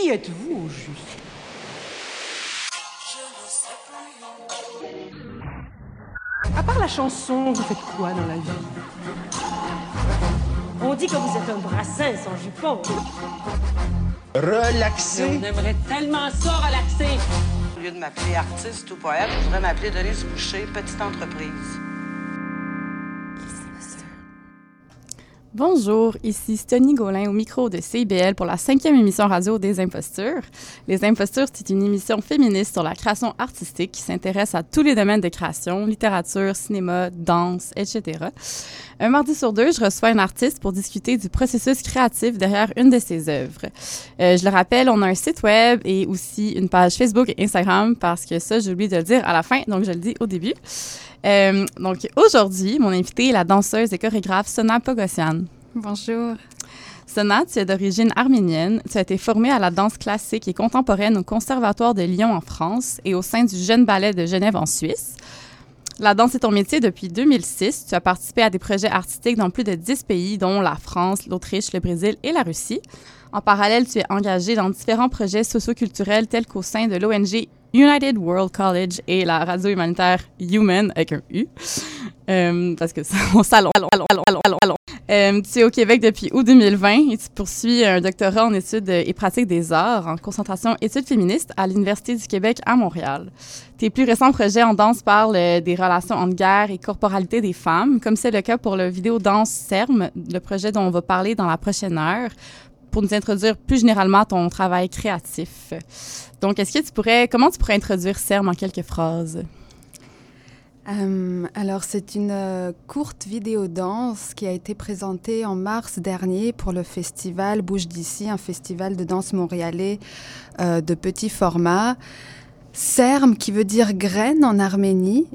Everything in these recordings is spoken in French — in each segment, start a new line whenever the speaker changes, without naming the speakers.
qui êtes-vous au juste? À part la chanson, vous faites quoi dans la vie? On dit que vous êtes un brassin sans jupon.
Relaxer.
On aimerait tellement ça relaxer.
Au lieu de m'appeler artiste ou poète, je voudrais m'appeler Denise Boucher, petite entreprise.
Bonjour, ici Stony Gaulin au micro de CIBL pour la cinquième émission radio des Impostures. Les Impostures, c'est une émission féministe sur la création artistique qui s'intéresse à tous les domaines de création, littérature, cinéma, danse, etc. Un mardi sur deux, je reçois un artiste pour discuter du processus créatif derrière une de ses œuvres. Euh, je le rappelle, on a un site web et aussi une page Facebook et Instagram parce que ça, j'ai oublié de le dire à la fin, donc je le dis au début. Euh, donc aujourd'hui, mon invitée est la danseuse et chorégraphe Sona Pogossian.
Bonjour.
Sona, tu es d'origine arménienne. Tu as été formée à la danse classique et contemporaine au Conservatoire de Lyon en France et au sein du Jeune Ballet de Genève en Suisse. La danse est ton métier depuis 2006. Tu as participé à des projets artistiques dans plus de 10 pays, dont la France, l'Autriche, le Brésil et la Russie. En parallèle, tu es engagée dans différents projets socioculturels tels qu'au sein de l'ONG United World College et la radio humanitaire Human avec un U. Euh, parce que allons, allons, allons. Euh, tu es au Québec depuis août 2020 et tu poursuis un doctorat en études et pratiques des arts en concentration études féministes à l'Université du Québec à Montréal. Tes plus récents projets en danse parlent euh, des relations entre guerre et corporalité des femmes, comme c'est le cas pour le vidéo danse CERM, le projet dont on va parler dans la prochaine heure, pour nous introduire plus généralement à ton travail créatif. Donc, est-ce que tu pourrais, comment tu pourrais introduire CERM en quelques phrases?
Euh, alors, c'est une euh, courte vidéo danse qui a été présentée en mars dernier pour le festival Bouge d'ici, un festival de danse montréalais euh, de petit format. Serm, qui veut dire graine en Arménie,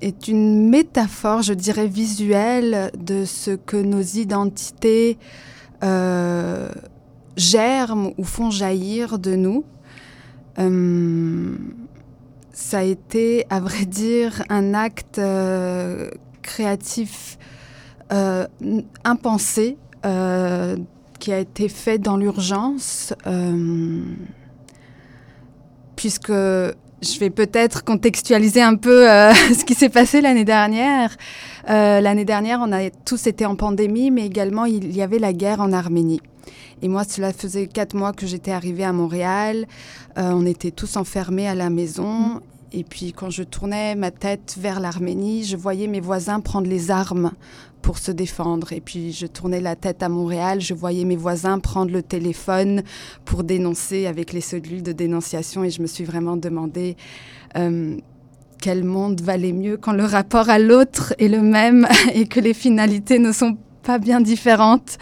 est une métaphore, je dirais, visuelle de ce que nos identités euh, germent ou font jaillir de nous. Euh, ça a été, à vrai dire, un acte euh, créatif euh, impensé qui a été fait dans l'urgence, puisque je vais peut-être contextualiser un peu euh, ce qui s'est passé l'année dernière. Euh, l'année dernière, on a tous été en pandémie, mais également il y avait la guerre en Arménie. Et moi, cela faisait quatre mois que j'étais arrivée à Montréal. Euh, on était tous enfermés à la maison. Et puis, quand je tournais ma tête vers l'Arménie, je voyais mes voisins prendre les armes pour se défendre. Et puis, je tournais la tête à Montréal, je voyais mes voisins prendre le téléphone pour dénoncer avec les cellules de dénonciation. Et je me suis vraiment demandé euh, quel monde valait mieux quand le rapport à l'autre est le même et que les finalités ne sont pas bien différentes.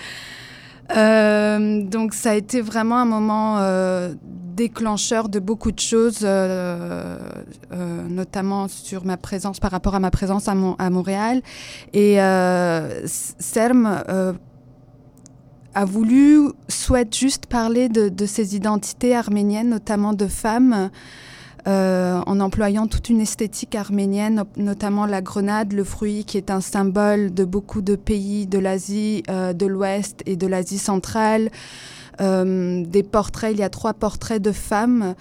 Euh, donc ça a été vraiment un moment euh, déclencheur de beaucoup de choses, euh, euh, notamment sur ma présence par rapport à ma présence à, Mon- à Montréal. Et CERM euh, a voulu, souhaite juste parler de, de ces identités arméniennes, notamment de femmes. Euh, en employant toute une esthétique arménienne, notamment la grenade, le fruit qui est un symbole de beaucoup de pays de l'Asie euh, de l'Ouest et de l'Asie centrale. Euh, des portraits, il y a trois portraits de femmes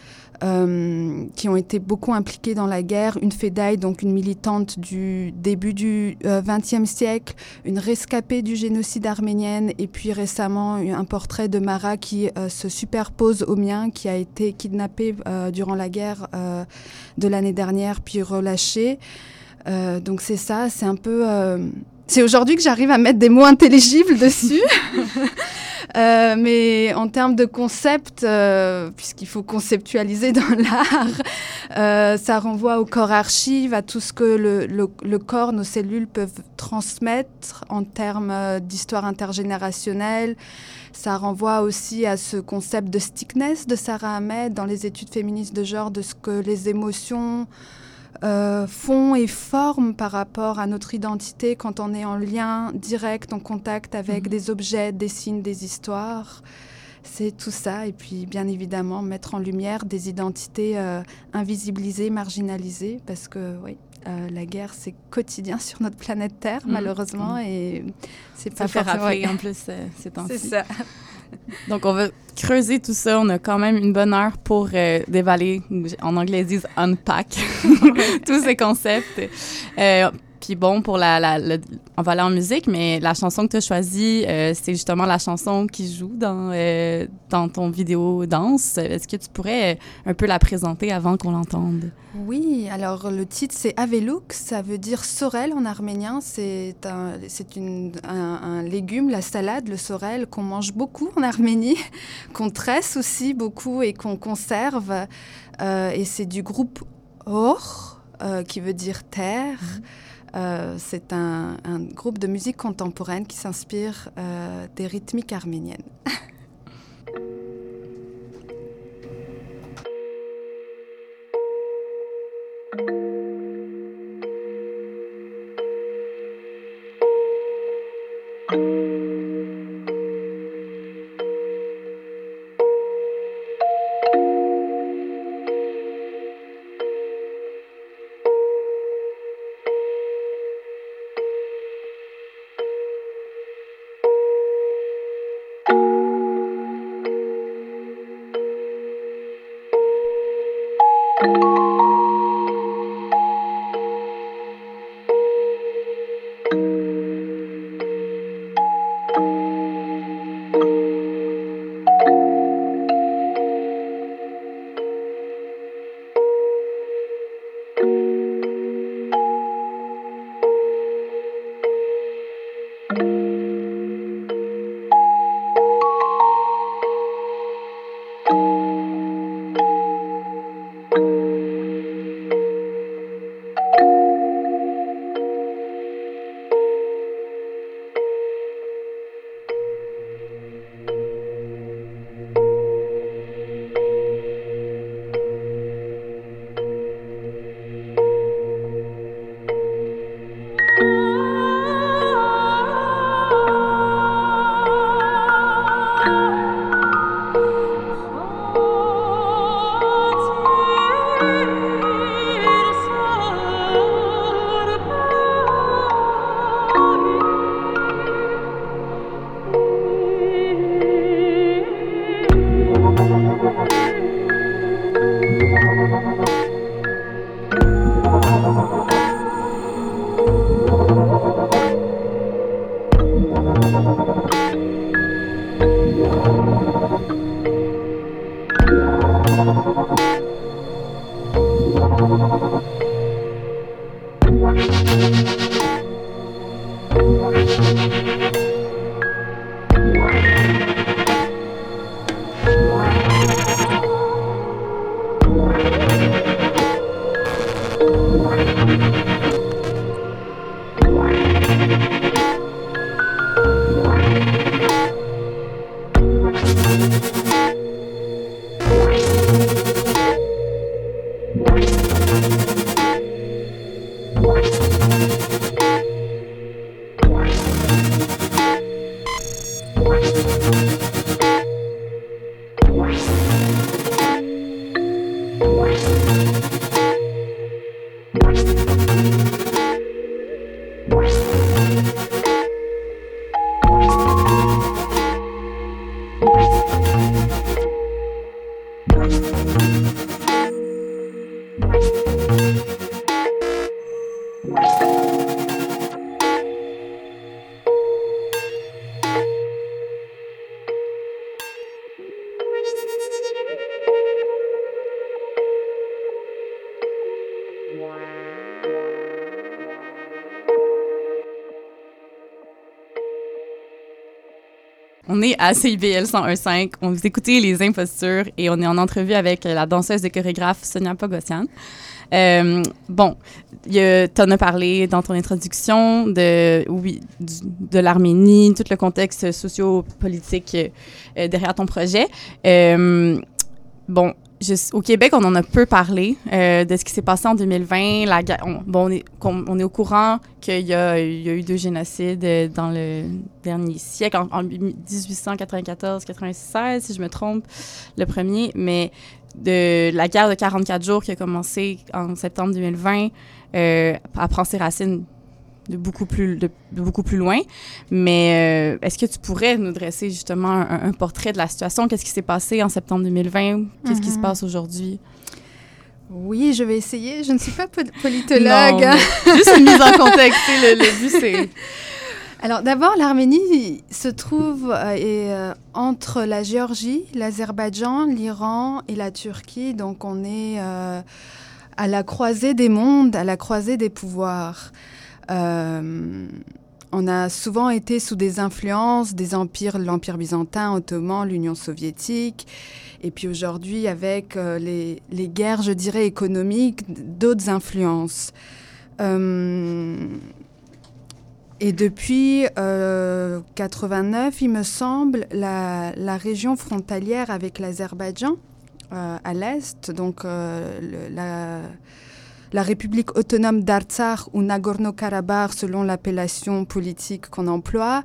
euh, qui ont été beaucoup impliquées dans la guerre. Une Fedaï, donc une militante du début du XXe siècle, une rescapée du génocide arménienne, et puis récemment un portrait de Mara qui euh, se superpose au mien, qui a été kidnappée euh, durant la guerre euh, de l'année dernière, puis relâchée. Euh, donc c'est ça, c'est un peu... c'est aujourd'hui que j'arrive à mettre des mots intelligibles dessus. Euh, mais en termes de concept, euh, puisqu'il faut conceptualiser dans l'art, euh, ça renvoie au corps archive, à tout ce que le, le, le corps, nos cellules peuvent transmettre en termes euh, d'histoire intergénérationnelle. Ça renvoie aussi à ce concept de stickness de Sarah Ahmed dans les études féministes de genre, de ce que les émotions euh, font et forment par rapport à notre identité quand on est en lien direct, en contact avec
Mhm.
des objets, des signes, des histoires. C'est tout ça. Et puis, bien évidemment, mettre en lumière des identités euh, invisibilisées, marginalisées, parce que, oui, euh, la guerre, c'est quotidien sur notre planète Terre,
Mhm.
malheureusement, et c'est pas
fait rappeler en plus euh, ces temps-ci.
C'est ça.
Donc, on va creuser tout ça. On a quand même une bonne heure pour euh, dévaler, en anglais ils unpack, tous ces concepts. Euh, puis bon, pour la, on va aller en musique, mais la chanson que tu as choisie, euh, c'est justement la chanson qui joue dans, euh, dans ton vidéo danse. Est-ce que tu pourrais euh, un peu la présenter avant qu'on l'entende?
Oui, alors le titre c'est Avelouk, ça veut dire sorel en arménien. C'est un, c'est une- un, un légume, la salade, le sorel, qu'on mange beaucoup en Arménie, qu'on tresse aussi beaucoup et qu'on conserve. Euh, et c'est du groupe Or, qui veut dire terre. Euh, c'est un, groupe de musique contemporaine qui s'inspire euh, des rythmiques arméniennes.
À CIBL 101.5. On vous écoutez Les Impostures et on est en entrevue avec la danseuse et chorégraphe Sonia Pogossian. Euh, bon, tu en as parlé dans ton introduction de l'Arménie, tout le contexte socio-politique euh, derrière ton projet. Euh, bon, au Québec, on en a peu parlé euh, de ce qui s'est passé en 2020. La, on, bon, on est, au courant qu'il y a, eu deux génocides euh, dans le dernier siècle, en, en 1894-96, si je me trompe, le premier, mais de la guerre de 44 jours qui a commencé en septembre 2020 euh, elle prend ses racines de beaucoup plus, de, beaucoup plus loin. Mais est-ce que tu pourrais nous dresser justement un, portrait de la situation? Qu'est-ce qui s'est passé en septembre 2020? Qu'est-ce qui se mhm. passe aujourd'hui?
Oui, je vais essayer. Je ne suis pas politologue.
juste une mise en contexte. le, le but, c'est...
Alors d'abord, l'Arménie se trouve euh, euh, entre la Géorgie, l'Azerbaïdjan, l'Iran et la Turquie. Donc on est euh, à la croisée des mondes, à la croisée des pouvoirs. On a souvent été sous des influences des empires, l'Empire byzantin, ottoman, l'Union soviétique. Et puis aujourd'hui, avec les, les, guerres, je dirais, économiques, d'autres influences. Et depuis 89, euh, il me semble, la, région frontalière avec l'Azerbaïdjan, euh, à l'est, donc euh, la la République autonome d'Artsakh ou Nagorno-Karabakh, selon l'appellation politique qu'on emploie,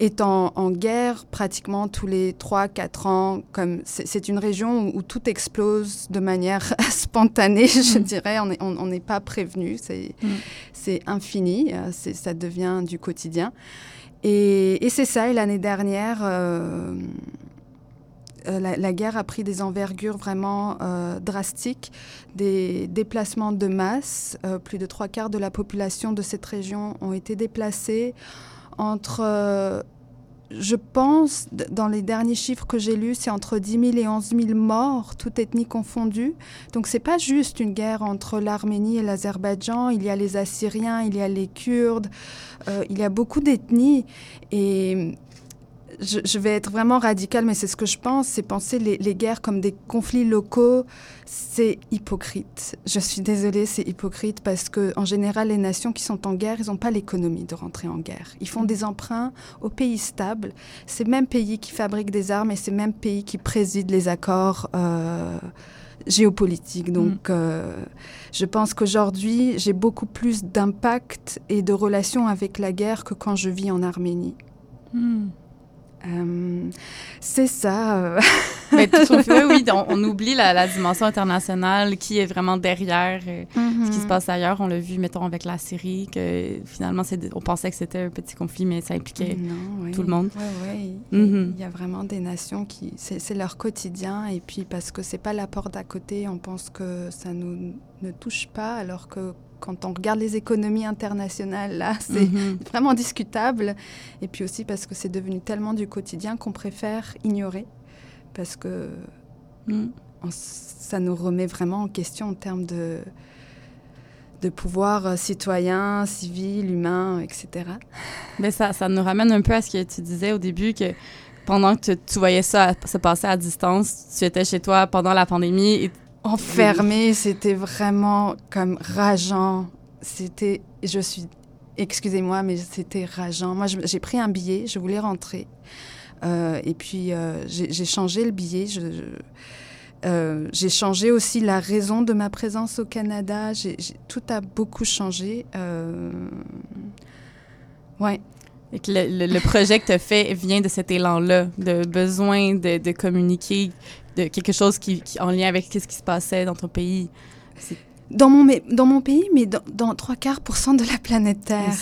est en, guerre pratiquement tous les 3-4 ans. Comme c'est une région où, tout explose de manière spontanée, je mm. dirais. On n'est pas prévenu, mm. c'est infini, euh, ça devient du quotidien. Et, c'est ça, et l'année dernière... Euh, euh, la, guerre a pris des envergures vraiment euh, drastiques, des déplacements de masse. Euh, plus de trois quarts de la population de cette région ont été déplacés. Entre, je pense, dans les derniers chiffres que j'ai lus, c'est entre 10 000 et 11 000 morts, toutes ethnies confondues. Donc c'est pas juste une guerre entre l'Arménie et l'Azerbaïdjan. Il y a les Assyriens, il y a les Kurdes, il y a beaucoup d'ethnies. Et je, vais être vraiment radicale, mais c'est ce que je pense, c'est penser les, guerres comme des conflits locaux, c'est hypocrite. Je suis désolée, c'est hypocrite parce que en général, les nations qui sont en guerre, ils n'ont pas l'économie de rentrer en guerre. Ils font des emprunts aux pays stables. C'est même pays qui fabriquent des armes et c'est même pays qui président les accords. Euh, géopolitiques. Donc, mm. euh, je pense qu'aujourd'hui, j'ai beaucoup plus d'impact et de relations avec la guerre que quand je vis en Arménie. Mm. Euh, c'est ça.
Mais oui, on, oublie la, dimension internationale qui est vraiment derrière euh, ce qui se mm-hmm. passe ailleurs. On l'a vu, mettons, avec la Syrie, que finalement, on pensait que c'était un petit conflit, mais ça impliquait tout le monde.
Oui, oui. Mm-hmm. Il y a vraiment des nations qui... C'est leur quotidien, et puis parce que c'est pas la porte d'à côté, on pense que ça nous ne touche pas, alors que quand on regarde les économies internationales, là, c'est mhm. vraiment discutable. Et puis aussi parce que c'est devenu tellement du quotidien qu'on préfère ignorer, parce que mhm. ça nous remet vraiment en question en termes de, de pouvoir euh, citoyen, civil, humain, etc.
Mais ça, ça nous ramène un peu à ce que tu disais au début, que pendant que tu, voyais ça se passer à distance, tu étais chez toi pendant la pandémie et
enfermé, c'était vraiment comme rageant. C'était, je suis, excusez-moi, mais c'était rageant. Moi, j'ai pris un billet, je voulais rentrer. Euh, et puis, euh, j'ai changé le billet. Euh, j'ai changé aussi la raison de ma présence au Canada. tout a beaucoup changé. ouais.
Et que le, projet que tu as fait vient de cet élan-là, de besoin de communiquer de quelque chose qui, en lien avec ce qui se passait dans ton pays?
Dans mon, dans mon pays, mais dans, trois quarts pour cent de la planète Terre.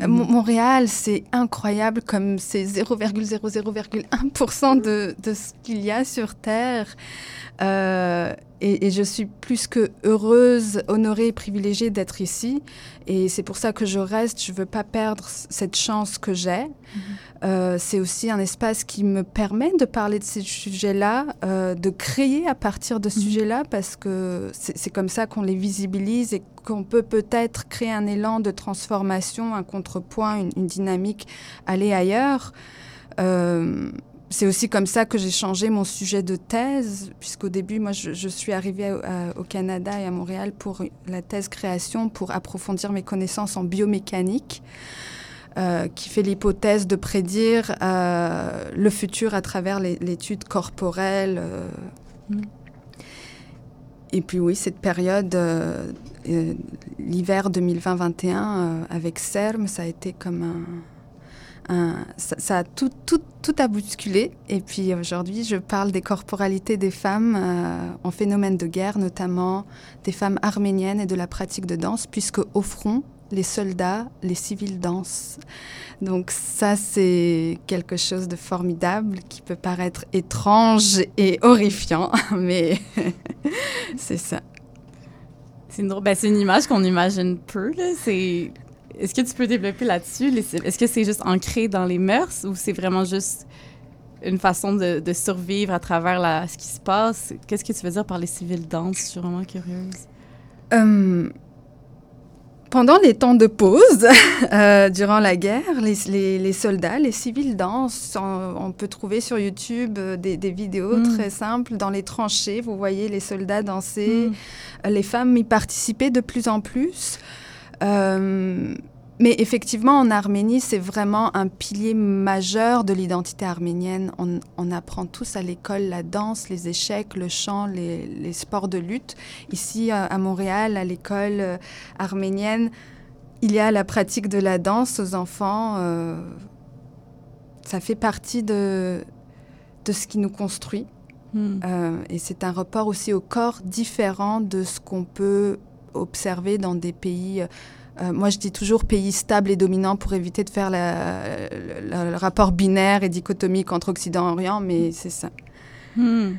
Euh, Montréal, c'est incroyable comme c'est 0,00,1% de, de ce qu'il y a sur Terre. Euh, et, je suis plus que heureuse, honorée, privilégiée d'être ici. Et c'est pour ça que je reste. Je ne veux pas perdre cette chance que j'ai. Mhm. Euh, c'est aussi un espace qui me permet de parler de ces sujets-là, euh, de créer à partir de ce sujet mhm. sujets-là, parce que c'est comme ça qu'on les visibilise et qu'on peut peut-être créer un élan de transformation, un contrepoint, une, une dynamique, aller ailleurs. Euh, c'est aussi comme ça que j'ai changé mon sujet de thèse, puisqu'au début, moi, je, suis arrivée au Canada et à Montréal pour la thèse création, pour approfondir mes connaissances en biomécanique, euh, qui fait l'hypothèse de prédire euh, le futur à travers l'étude corporelle. Euh. Mm. Et puis oui, cette période, l'hiver 2020-21, avec CERM, ça a été comme un ça, a tout, tout, tout a bousculé. Et puis aujourd'hui, je parle des corporalités des femmes euh, en phénomène de guerre, notamment des femmes arméniennes et de la pratique de danse, puisque au front, les soldats, les civils dansent. Donc ça, c'est quelque chose de formidable qui peut paraître étrange et horrifiant, mais c'est ça.
C'est une, ben, une, image qu'on imagine peu. C'est... Est-ce que tu peux développer là-dessus? Est-ce que c'est juste ancré dans les mœurs ou c'est vraiment juste une façon de, de survivre à travers la, ce qui se passe? Qu'est-ce que tu veux dire par les civils dansent? Je suis vraiment curieuse.
Um, pendant les temps de pause, euh, durant la guerre, les, les, les, soldats, les civils dansent. On, on peut trouver sur YouTube euh, des, des vidéos mm. très simples dans les tranchées. Vous voyez les soldats danser. Mm. Les femmes y participaient de plus en plus. Euh, mais effectivement, en Arménie, c'est vraiment un pilier majeur de l'identité arménienne. On, on, apprend tous à l'école la danse, les échecs, le chant, les, les sports de lutte. Ici, à Montréal, à l'école euh, arménienne, il y a la pratique de la danse aux enfants. Euh, ça fait partie de, de ce qui nous construit. Mm. Euh, et c'est un rapport aussi au corps différent de ce qu'on peut observer dans des pays euh, moi, je dis toujours pays stable et dominant pour éviter de faire le rapport binaire et dichotomique entre Occident et Orient, mais c'est ça.
Hmm.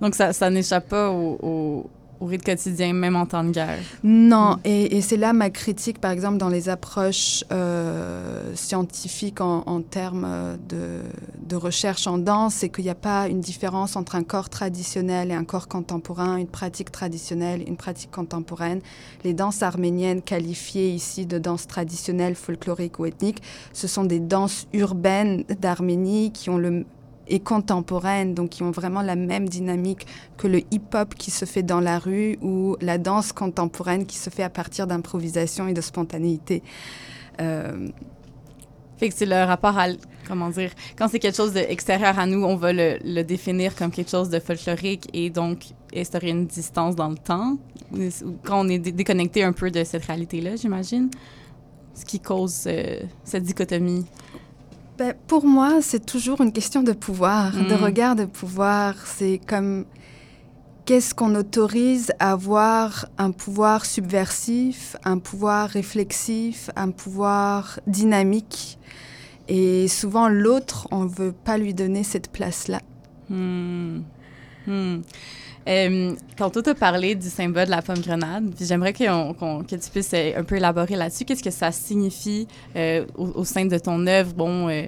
Donc, ça, ça n'échappe pas au, au, au, rythme quotidien, même en temps de guerre?
Non, hmm. et, et c'est là ma critique, par exemple, dans les approches euh, scientifiques en, en termes de, de, recherche en danse, c'est qu'il n'y a pas une différence entre un corps traditionnel et un corps contemporain, une pratique traditionnelle, une pratique contemporaine. Les danses arméniennes qualifiées ici de danses traditionnelles, folkloriques ou ethniques, ce sont des danses urbaines d'Arménie qui ont le et contemporaines, donc qui ont vraiment la même dynamique que le hip-hop qui se fait dans la rue ou la danse contemporaine qui se fait à partir d'improvisation et de spontanéité. Euh...
Fait que c'est le rapport à, comment dire, quand c'est quelque chose d'extérieur à nous, on va le, définir comme quelque chose de folklorique et donc instaurer une distance dans le temps, quand on est déconnecté un peu de cette réalité-là, j'imagine, ce qui cause euh, cette dichotomie.
Ben, pour moi, c'est toujours une question de pouvoir, mmh. de regard de pouvoir. C'est comme qu'est-ce qu'on autorise à avoir un pouvoir subversif, un pouvoir réflexif, un pouvoir dynamique? Et souvent, l'autre, on ne veut pas lui donner cette place-là.
Mmh. Mmh. Euh, tantôt, tu as parlé du symbole de la pomme grenade. J'aimerais qu qu que tu puisses un peu élaborer là-dessus. Qu'est-ce que ça signifie euh, au, au, sein de ton œuvre? Bon, euh,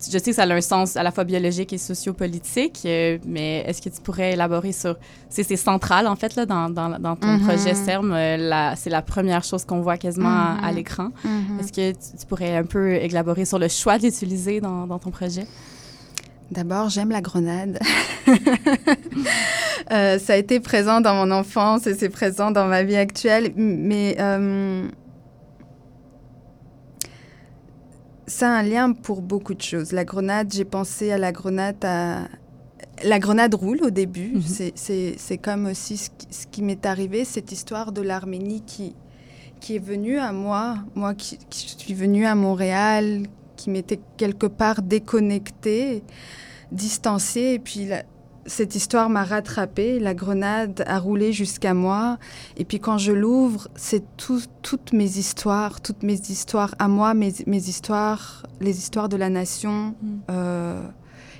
je sais que ça a un sens à la fois biologique et sociopolitique, euh, mais est-ce que tu pourrais élaborer sur... C'est central, en fait, là, dans, dans, dans ton mm -hmm. projet CERM. Euh, c'est la première chose qu'on voit quasiment mm -hmm. à, à mm-hmm. l'écran. Mm -hmm. Est-ce que tu, tu, pourrais un peu élaborer sur le choix de l'utiliser dans, dans ton projet?
D'abord, j'aime la grenade. euh, ça a été présent dans mon enfance et c'est présent dans ma vie actuelle, mais euh, ça a un lien pour beaucoup de choses. La grenade, j'ai pensé à la grenade à... La grenade roule au début. Mm -hmm. C'est comme aussi ce qui, ce qui m'est arrivé, cette histoire de l'Arménie qui, qui est venue à moi, moi qui, qui suis venue à Montréal, qui m'était quelque part déconnectée, distancée, et puis la, cette histoire m'a rattrapée, la grenade a roulé jusqu'à moi, et puis quand je l'ouvre, c'est tout, toutes mes histoires, toutes mes histoires à moi, mes, mes histoires, les histoires de la nation. Mm. Euh,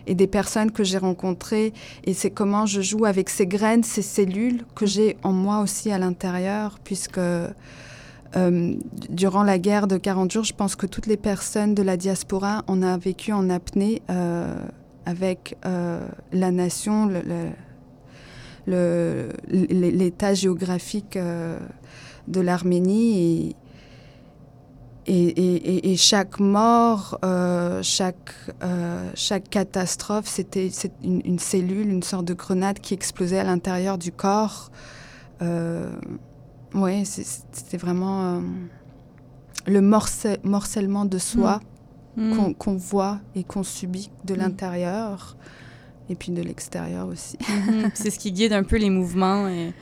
et des personnes que j'ai rencontrées, et c'est comment je joue avec ces graines, ces cellules que j'ai en moi aussi à l'intérieur, puisque euh, durant la guerre de 40 jours, je pense que toutes les personnes de la diaspora, on a vécu en apnée euh, avec euh, la nation, l'état géographique euh, de l'Arménie. Et, chaque mort, euh, chaque, catastrophe, c'était une, cellule, une sorte de grenade qui explosait à l'intérieur du corps. Oui, c'était vraiment le morce morcellement de soi mmh. qu'on qu voit et qu'on subit de mmh. l'intérieur et puis de l'extérieur aussi.
Mmh. C'est ce qui guide un peu les mouvements et,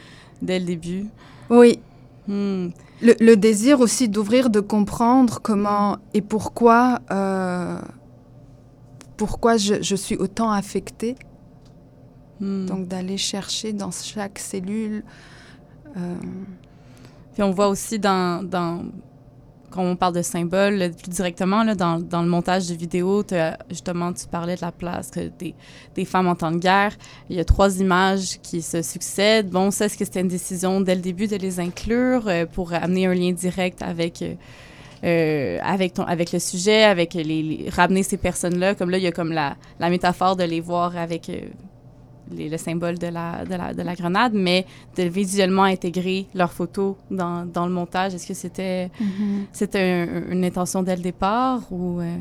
dès le début.
Oui. Le, le, désir aussi d'ouvrir, de comprendre comment et pourquoi, euh, pourquoi je, je, suis autant affectée. Donc d'aller chercher dans chaque cellule. Euh,
puis on voit aussi dans, dans quand on parle de symboles, plus directement, là, dans, dans le montage de vidéo, justement, tu parlais de la place des, des, femmes en temps de guerre. Il y a trois images qui se succèdent. Bon, ça, est-ce que c'était une décision dès le début de les inclure euh, pour amener un lien direct avec... Euh, euh, avec, ton, avec le sujet, avec les, ramener ces personnes-là? Comme là, il y a comme la, la métaphore de les voir avec le symbole de la, de, la, de la grenade, mais de visuellement intégrer leurs photos dans, dans le montage. Est-ce que c'était c'était une intention dès le départ ou... Euh?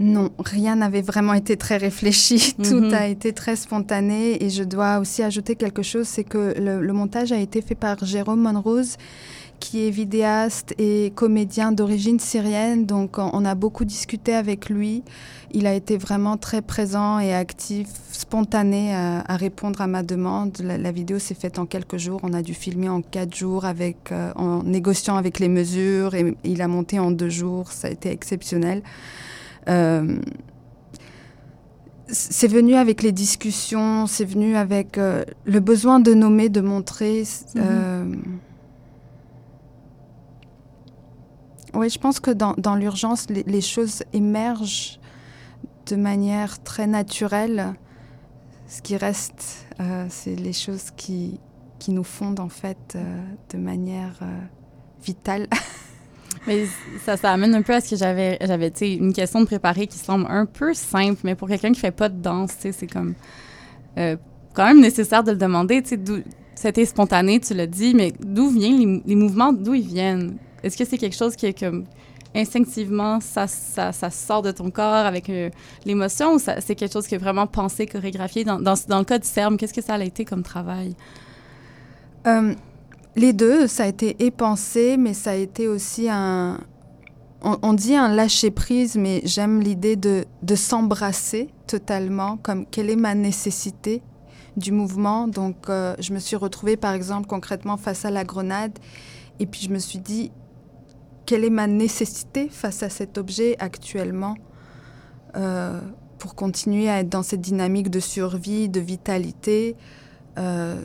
Non, rien n'avait vraiment été très réfléchi. Tout mm-hmm. a été très spontané. Et je dois aussi ajouter quelque chose, c'est que le, le, montage a été fait par Jérôme Monrose, qui est vidéaste et comédien d'origine syrienne. Donc, on a beaucoup discuté avec lui. Il a été vraiment très présent et actif, spontané à, répondre à ma demande. La, vidéo s'est faite en quelques jours. On a dû filmer en quatre jours avec, euh, en négociant avec les mesures et il a monté en deux jours. Ça a été exceptionnel. Euh, c'est venu avec les discussions, c'est venu avec euh, le besoin de nommer, de montrer. Mhm. Oui, je pense que dans, dans l'urgence, les, choses émergent de manière très naturelle. Ce qui reste, euh, c'est les choses qui, qui nous fondent en fait euh, de manière euh, vitale.
mais ça, ça amène un peu à ce que j'avais, j'avais une question de préparer qui semble un peu simple, mais pour quelqu'un qui fait pas de danse, c'est comme quand même nécessaire de le demander. C'était spontané, tu l'as dit, mais d'où viennent les, les mouvements, d'où ils viennent? Est-ce que c'est quelque chose qui est comme instinctivement, ça, sort de ton corps avec euh, l'émotion ou c'est quelque chose qui est vraiment pensé, chorégraphié? Dans, le cas du CERM, qu'est-ce que ça a été comme travail?
Euh, les deux, ça a été épensé, mais ça a été aussi un... On, dit un lâcher-prise, mais j'aime l'idée de, de s'embrasser totalement, comme quelle est ma nécessité du mouvement. Donc, euh, je me suis retrouvée, par exemple, concrètement face à la grenade, et puis je me suis dit, quelle est ma nécessité face à cet objet actuellement euh, pour continuer à être dans cette dynamique de survie, de vitalité, euh,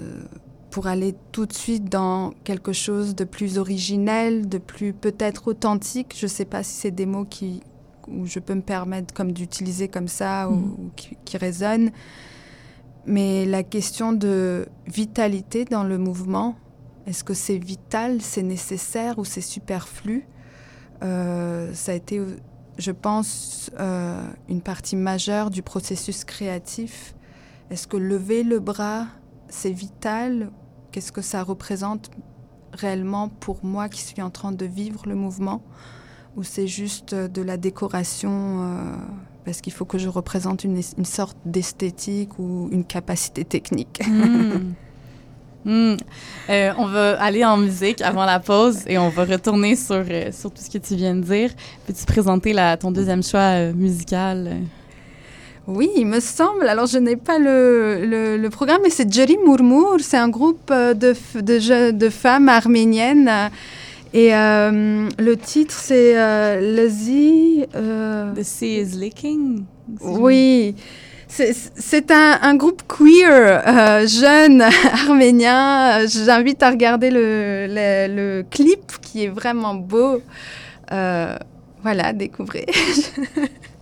pour aller tout de suite dans quelque chose de plus originel, de plus peut-être authentique. Je ne sais pas si c'est des mots qui, où je peux me permettre comme d'utiliser comme ça ou, mm. qui, qui résonnent. Mais la question de vitalité dans le mouvement, est-ce que c'est vital, c'est nécessaire ou c'est superflu? Euh, Ça a été, je pense, euh, une partie majeure du processus créatif. Est-ce que lever le bras, c'est vital? Qu'est-ce que ça représente réellement pour moi qui suis en train de vivre le mouvement? Ou c'est juste de la décoration euh, parce qu'il faut que je représente une, sorte d'esthétique ou une capacité technique? Hmm.
Hmm. Euh, on va aller en musique avant la pause et on va retourner sur, euh, sur tout ce que tu viens de dire. Peux-tu présenter la, ton deuxième choix euh, musical?
Oui, il me semble. Alors, je n'ai pas le, le, programme, mais c'est Jerry Murmur. C'est un groupe de, de, de femmes arméniennes. Et le titre, c'est Lazy.
The Sea is Licking.
Oui. C'est un, groupe queer, euh, jeune, arménien. J'invite à regarder le, clip qui est vraiment beau. Euh, voilà, découvrez.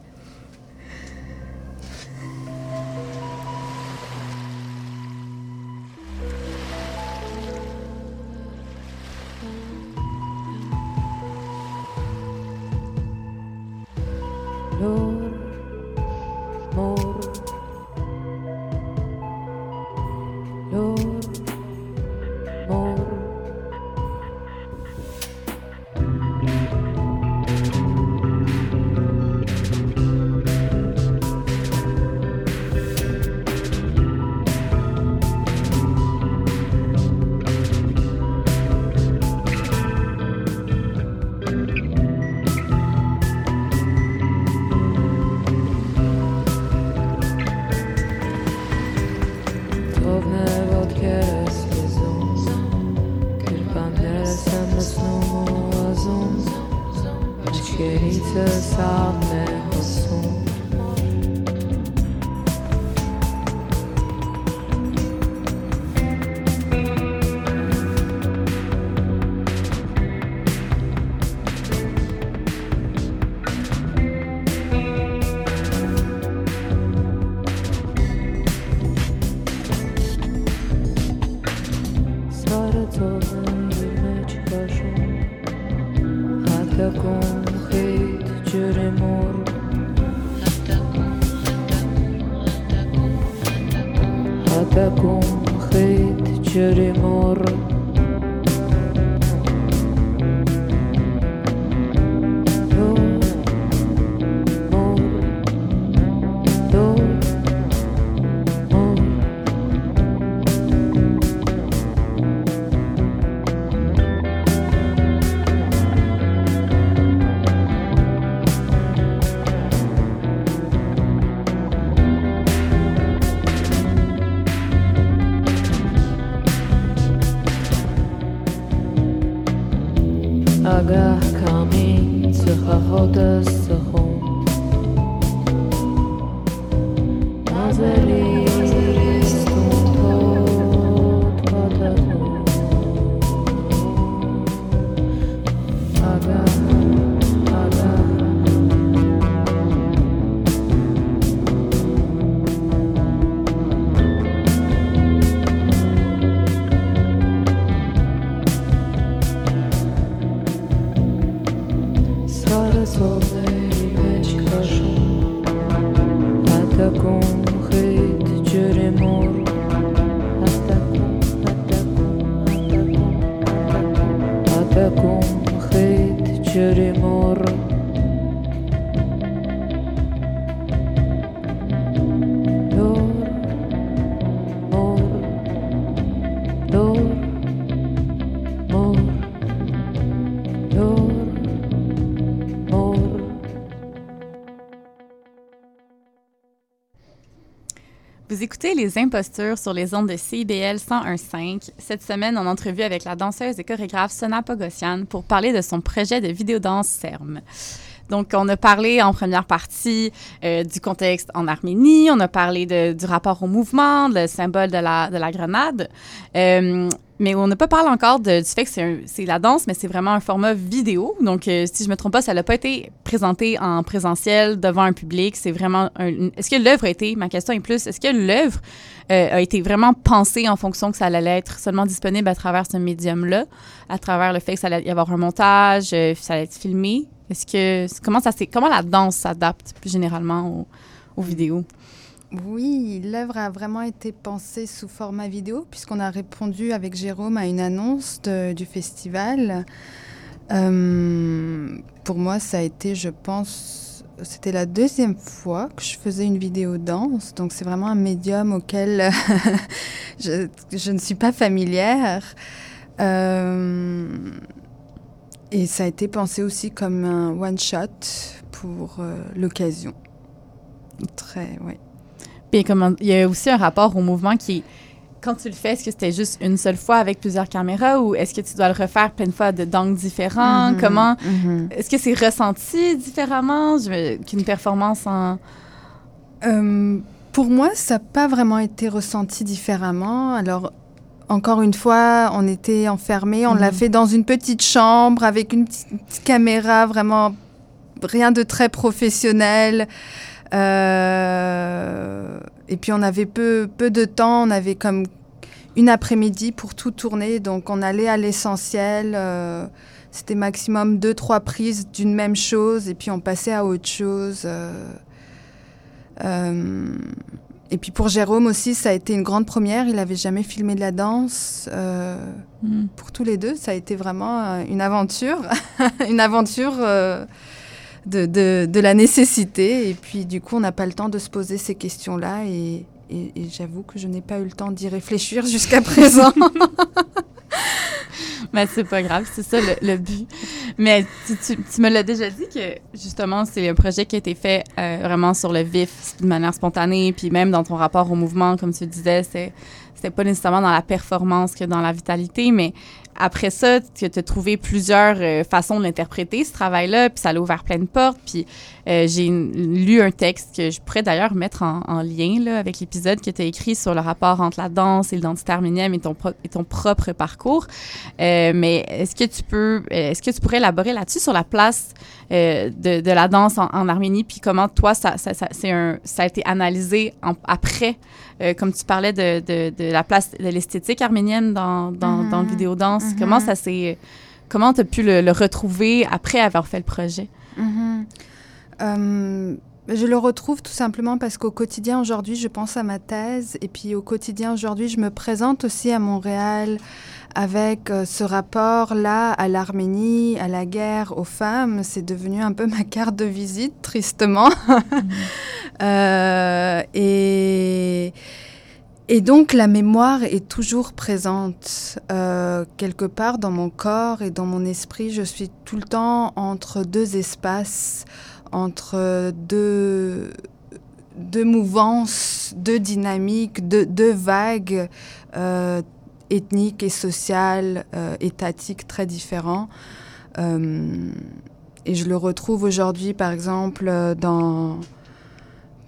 Les Impostures sur les ondes de CIBL 101.5. Cette semaine, en entrevue avec la danseuse et chorégraphe Sona Pogossian pour parler de son projet de vidéodanse CERM. Donc, on a parlé en première partie euh, du contexte en Arménie, on a parlé de- du rapport au mouvement, le symbole de la, de la grenade, Euh, mais on n'a pas parlé encore de- du fait que c'est la danse, mais c'est vraiment un format vidéo. Donc, euh, si je me trompe pas, ça n'a pas été présenté en présentiel devant un public. C'est vraiment Est-ce que l'œuvre a été, ma question est plus, est-ce que l'œuvre euh, a été vraiment pensée en fonction que ça allait être seulement disponible à travers ce médium-là, à travers le fait que ça allait y avoir un montage, euh, ça allait être filmé? Est-ce que comment ça comment la danse s'adapte plus généralement aux, aux vidéos?
Oui, l'œuvre a vraiment été pensée sous format vidéo, puisqu'on a répondu avec Jérôme à une annonce du festival. Euh, pour moi, ça a été, je pense, c'était la deuxième fois que je faisais une vidéo danse, donc c'est vraiment un médium auquel je, ne suis pas familière. Euh, et ça a été pensé aussi comme un one-shot pour euh, l'occasion. Très, ouais.
Puis il y a aussi un rapport au mouvement qui, quand tu le fais, est-ce que c'était juste une seule fois avec plusieurs caméras ou est-ce que tu dois le refaire plein de fois de d'angles différents?
Mhm,
Comment,
mhm.
est-ce que c'est ressenti différemment? Qu'une performance en...
Euh, pour moi, ça n'a pas vraiment été ressenti différemment. Alors, encore une fois, on était enfermés. On l'a
Mhm.
fait dans une petite chambre avec une petite caméra, vraiment rien de très professionnel. Euh, et puis, on avait peu, peu de temps. On avait comme une après-midi pour tout tourner. Donc, on allait à l'essentiel. euh, C'était maximum deux, trois prises d'une même chose. Et puis, on passait à autre chose. euh, euh, et puis pour Jérôme aussi, ça a été une grande première. Il n'avait jamais filmé de la danse.
Hmm.
pour tous les deux, ça a été vraiment une aventure, une aventure de, de, de la nécessité. Et puis du coup, on n'a pas le temps de se poser ces questions-là. Et, et- et j'avoue que je n'ai pas eu le temps d'y réfléchir jusqu'à présent.
Mais c'est pas grave, c'est ça le, le but. Mais tu, tu- tu me l'as déjà dit que justement, c'est un projet qui a été fait euh, vraiment sur le vif, de manière spontanée, puis même dans ton rapport au mouvement, comme tu disais, c'est c'était pas nécessairement dans la performance que dans la vitalité, mais après ça, tu as trouvé plusieurs euh, façons de l'interpréter, ce travail-là, puis ça l'a ouvert plein de portes. Puis euh, j'ai lu un texte que je pourrais d'ailleurs mettre en, en lien là, avec l'épisode que tu as écrit sur le rapport entre la danse et l'identité arménienne et ton, pro- et ton propre parcours. Euh, mais est-ce que tu peux, euh, est-ce que tu pourrais élaborer là-dessus sur la place euh, de, de la danse en, en Arménie, puis comment toi, ça, ça, ça, c'est un, ça a été analysé en- après, euh, comme tu parlais de, de, de la place de l'esthétique arménienne dans, dans, dans le vidéodance.
Mhm.
Comment ça s'est, comment tu as pu le, le retrouver après avoir fait le projet?
Mhm. Euh, Je le retrouve tout simplement parce qu'au quotidien aujourd'hui, je pense à ma thèse et puis au quotidien aujourd'hui, je me présente aussi à Montréal avec euh, ce rapport-là à l'Arménie, à la guerre, aux femmes. C'est devenu un peu ma carte de visite, tristement. Euh, et, et donc la mémoire est toujours présente euh, quelque part dans mon corps et dans mon esprit. Je suis tout le temps entre deux espaces entre deux, deux mouvances, deux dynamiques, deux, deux vagues euh, ethniques et sociales, euh, étatiques très différents. Euh, et je le retrouve aujourd'hui, par exemple, dans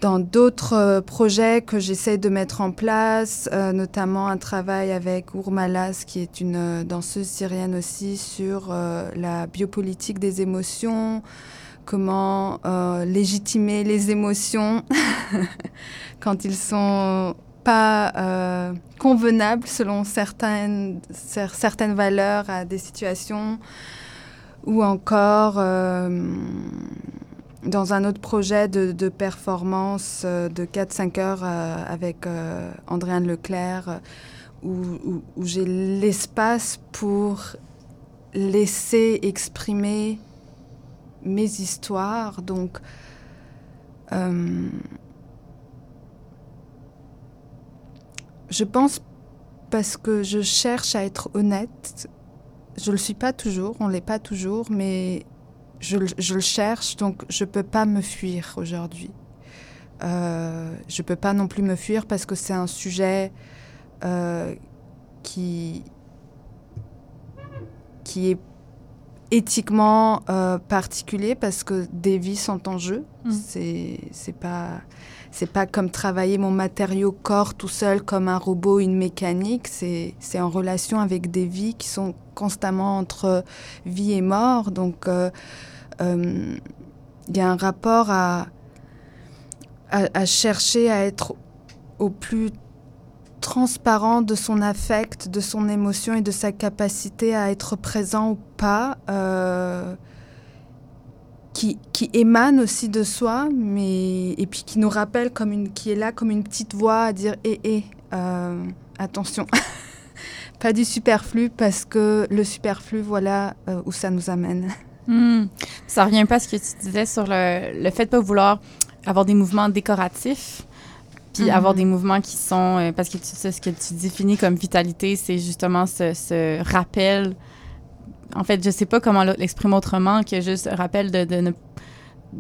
dans d'autres projets que j'essaie de mettre en place, euh, notamment un travail avec Ourmalas, qui est une danseuse syrienne aussi, sur euh, la biopolitique des émotions, comment euh, légitimer les émotions quand ils sont euh, convenables selon certaines, cer- certaines valeurs à des situations, ou encore euh, dans un autre projet de, de performance euh, de 4-5 heures avec Andréane Leclerc, où j'ai l'espace pour laisser exprimer mes histoires. Donc, euh, je pense parce que je cherche à être honnête. Je le suis pas toujours, on l'est pas toujours, mais je, le- je le cherche, donc je peux pas me fuir aujourd'hui. Euh, je peux pas non plus me fuir parce que c'est un sujet euh, qui qui est éthiquement euh, particulier parce que des vies sont en jeu.
Mm.
C'est c'est pas c'est pas comme travailler mon matériau corps tout seul comme un robot, une mécanique. C'est en relation avec des vies qui sont constamment entre vie et mort. Donc euh, euh, il y a un rapport à, à à chercher à être au plus transparent de son affect, de son émotion et de sa capacité à être présent ou pas, euh, qui, qui émane aussi de soi, mais et puis qui nous rappelle comme une, qui est là comme une petite voix à dire hé hé, euh, attention, pas du superflu parce que le superflu, voilà euh, où ça nous amène.
Hmm. Ça revient pas à ce que tu disais sur le, le fait de pas vouloir avoir des mouvements décoratifs, puis
Mhm.
avoir des mouvements qui sont... euh, parce que tu sais, ce que tu définis comme vitalité, c'est justement ce, ce rappel. En fait, je sais pas comment l'exprimer autrement que juste rappel de, de ne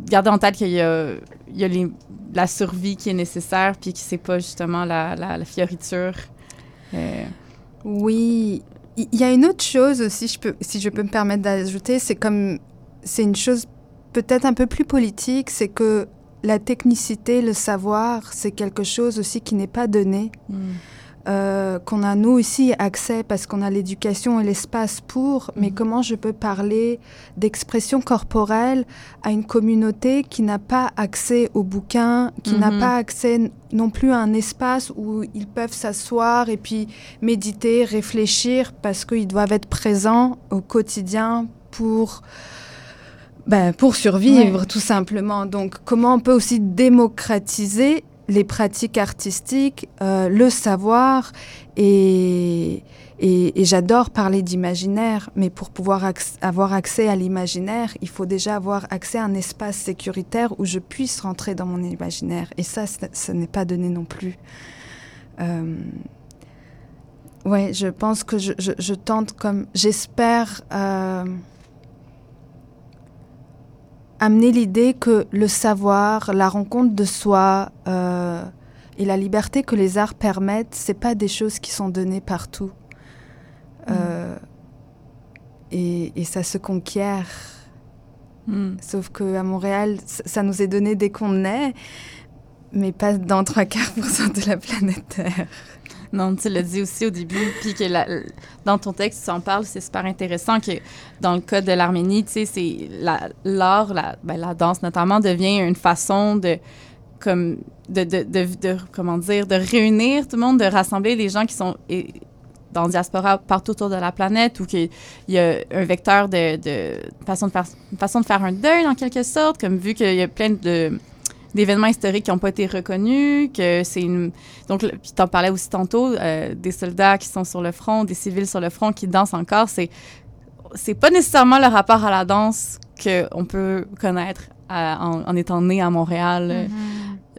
garder en tête qu'il y a, il y a les- la survie qui est nécessaire, puis que c'est pas justement la, la, la fioriture. Euh,
Oui, il y a une autre chose aussi, je peux, si je peux me permettre d'ajouter, c'est comme c'est une chose peut-être un peu plus politique, c'est que la technicité, le savoir, c'est quelque chose aussi qui n'est pas donné,
hmm.
Euh, qu'on a nous aussi accès parce qu'on a l'éducation et l'espace pour, mais
Mhm.
comment je peux parler d'expression corporelle à une communauté qui n'a pas accès aux bouquins, qui n'a
Mhm.
pas accès non plus à un espace où ils peuvent s'asseoir et puis méditer, réfléchir, parce qu'ils doivent être présents au quotidien pour, ben, pour survivre,
Ouais.
tout simplement. Donc, comment on peut aussi démocratiser les pratiques artistiques, euh, le savoir, et, et, j'adore parler d'imaginaire, mais pour pouvoir avoir accès à l'imaginaire, il faut déjà avoir accès à un espace sécuritaire où je puisse rentrer dans mon imaginaire. Et ça, ce n'est pas donné non plus. Euh, ouais, je pense que je, je, je tente comme, j'espère euh, amener l'idée que le savoir, la rencontre de soi euh, et la liberté que les arts permettent, c'est pas des choses qui sont données partout. Euh, et, et ça se conquiert.
Hmm.
Sauf qu'à Montréal, ça nous est donné dès qu'on naît, mais pas dans trois quarts pour cent de la planète Terre.
Non, tu l'as dit aussi au début, puis que la- dans ton texte, tu en parles, c'est super intéressant que dans le cas de l'Arménie, tu sais, c'est la- l'art, la, ben, la danse notamment, devient une façon de, comme, de, de, de, comment dire, de réunir tout le monde, de rassembler les gens qui sont et, dans diaspora partout autour de la planète, ou qu'il y a un vecteur de, de façon, de faire, façon de faire un deuil, en quelque sorte, comme vu qu'il y a plein de d'événements historiques qui n'ont pas été reconnus, que c'est une... Donc, puis t'en parlais aussi tantôt, euh, des soldats qui sont sur le front, des civils sur le front qui dansent encore, c'est c'est pas nécessairement le rapport à la danse qu'on peut connaître à- en, en étant né à Montréal, euh,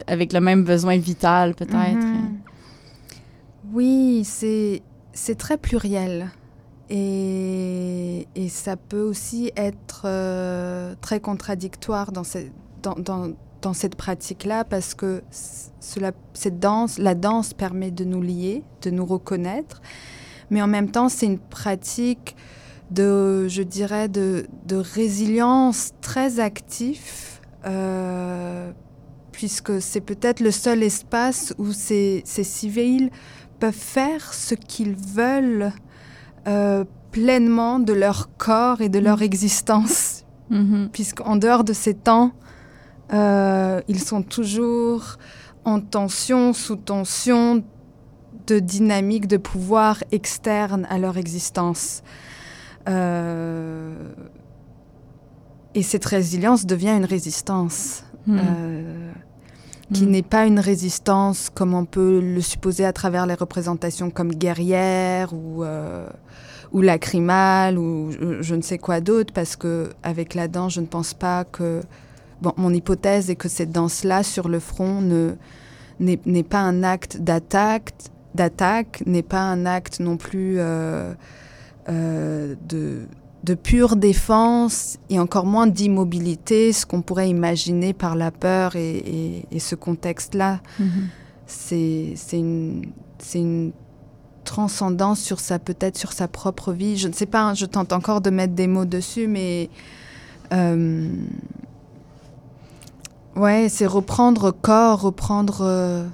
avec le même besoin vital, peut-être.
Mhm. Oui, c'est c'est très pluriel. Et, et ça peut aussi être euh, très contradictoire dans, ce- dans, dans- dans cette pratique-là parce que cela, cette danse, la danse permet de nous lier, de nous reconnaître, mais en même temps, c'est une pratique de, je dirais, de, de résilience très actif, euh, puisque c'est peut-être le seul espace où ces, ces civils peuvent faire ce qu'ils veulent euh, pleinement de leur corps et de leur existence,
Mhm.
puisqu'en dehors de ces temps, euh, ils sont toujours en tension, sous tension de dynamique de pouvoir externe à leur existence. Euh, et cette résilience devient une résistance.
Mhm.
euh, qui
Mm.
n'est pas une résistance comme on peut le supposer à travers les représentations comme guerrière ou, ou lacrymale ou je, je ne sais quoi d'autre, parce que avec la danse, je ne pense pas que... Bon, mon hypothèse est que cette danse-là sur le front ne, n'est, n'est pas un acte d'attaque, d'attaque, n'est pas un acte non plus euh, euh, de, de pure défense et encore moins d'immobilité, ce qu'on pourrait imaginer par la peur et, et- et ce contexte-là.
Mhm.
C'est, c'est, une, c'est une transcendance sur sa, peut-être sur sa propre vie. Je ne sais pas, hein, je tente encore de mettre des mots dessus, mais euh, ouais, c'est reprendre corps, reprendre, euh,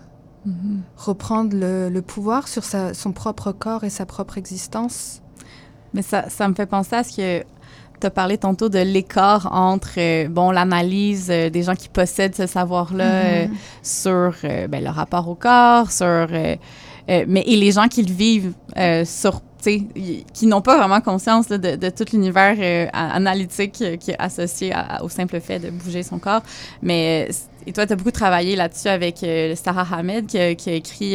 Mhm.
reprendre le, le pouvoir sur sa, son propre corps et sa propre existence.
Mais ça, ça me fait penser à ce que tu as parlé tantôt de l'écart entre euh, bon l'analyse euh, des gens qui possèdent ce savoir-là
Mhm.
sur ben, le rapport au corps, sur mais et les gens qui le vivent sur y- qui n'ont pas vraiment conscience là, de, de tout l'univers euh, analytique euh, qui est associé à- au simple fait de bouger son corps. Mais euh, et toi, tu as beaucoup travaillé là-dessus avec euh, Sarah Hamed qui, a- qui a écrit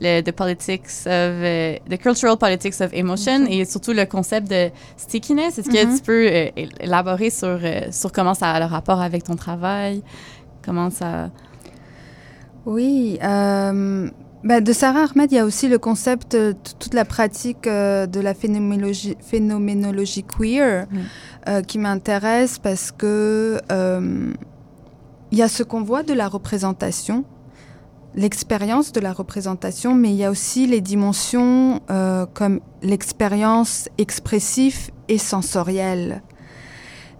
le The Politics of The Cultural Politics of Emotion et surtout le concept de stickiness. Est-ce que
Mhm.
tu peux él- élaborer sur, sur comment ça a le rapport avec ton travail? Comment ça...
Oui, euh, bah, de Sarah Ahmed, il y a aussi le concept, euh, toute la pratique euh, de la phénoménologie, phénoménologie queer euh, qui m'intéresse parce que euh, il y a ce qu'on voit de la représentation, l'expérience de la représentation, mais il y a aussi les dimensions comme l'expérience expressive et sensorielle.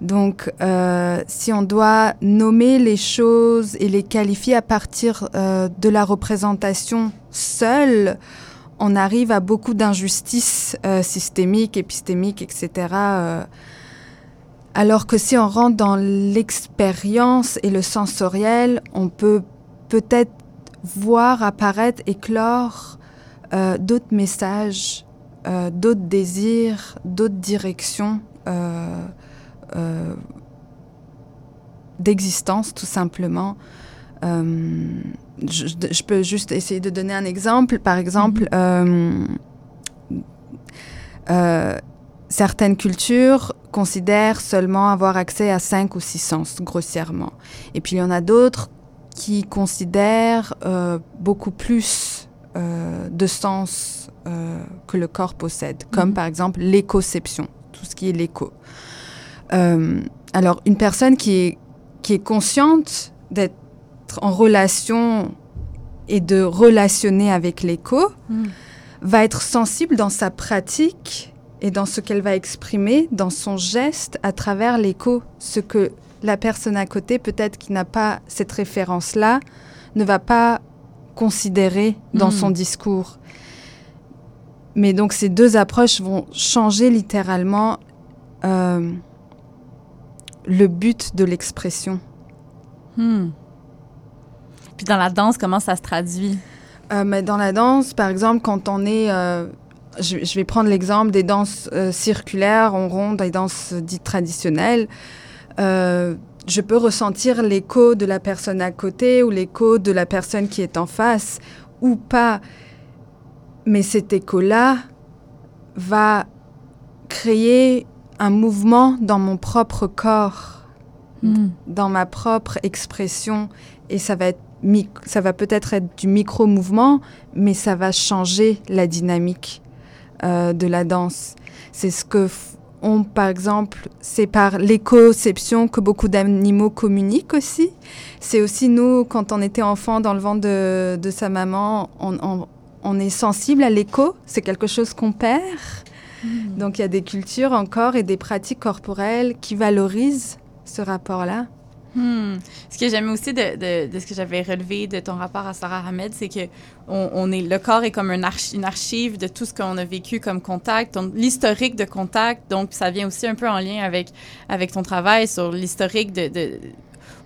Donc, euh, si on doit nommer les choses et les qualifier à partir euh, de la représentation seule, on arrive à beaucoup d'injustices euh, systémiques, épistémiques, etc. alors que si on rentre dans l'expérience et le sensoriel, on peut peut-être voir apparaître, éclore d'autres messages, d'autres désirs, d'autres directions. Euh, d'existence, tout simplement. Euh, je, je peux juste essayer de donner un exemple. Par exemple, euh, euh, certaines cultures considèrent seulement avoir accès à cinq ou six sens, grossièrement. Et puis il y en a d'autres qui considèrent beaucoup plus de sens que le corps possède, comme
Mhm.
par exemple l'écoception, tout ce qui est l'écho. Euh, alors, une personne qui est, qui est consciente d'être en relation et de relationner avec l'écho
Mm.
va être sensible dans sa pratique et dans ce qu'elle va exprimer, dans son geste à travers l'écho. Ce que la personne à côté, peut-être qui n'a pas cette référence-là, ne va pas considérer dans
Mm.
son discours. Mais donc ces deux approches vont changer littéralement euh, le but de l'expression.
Hmm. Puis dans la danse, comment ça se traduit?
Euh, mais dans la danse, par exemple, quand on est... euh, je, je vais prendre l'exemple des danses euh, circulaires, en rond, des danses dites traditionnelles. Je peux ressentir l'écho de la personne à côté ou l'écho de la personne qui est en face ou pas. Mais cet écho-là va créer un mouvement dans mon propre corps,
Hmm.
dans ma propre expression. Et ça va, être mi- ça va peut-être être du micro-mouvement, mais ça va changer la dynamique euh, de la danse. C'est ce que on, par exemple, c'est par l'écoception que beaucoup d'animaux communiquent aussi. C'est aussi nous, quand on était enfant dans le ventre de, de sa maman, on, on- on est sensible à l'écho. C'est quelque chose qu'on perd. Donc il y a des cultures encore et des pratiques corporelles qui valorisent ce rapport-là.
Hmm. Ce que j'aime aussi de, ce que j'avais relevé de ton rapport à Sarah Ahmed, c'est que on, est, le corps est comme une archive de tout ce qu'on a vécu comme contact, l'historique de contact. Donc, ça vient aussi un peu en lien avec, avec ton travail sur l'historique de-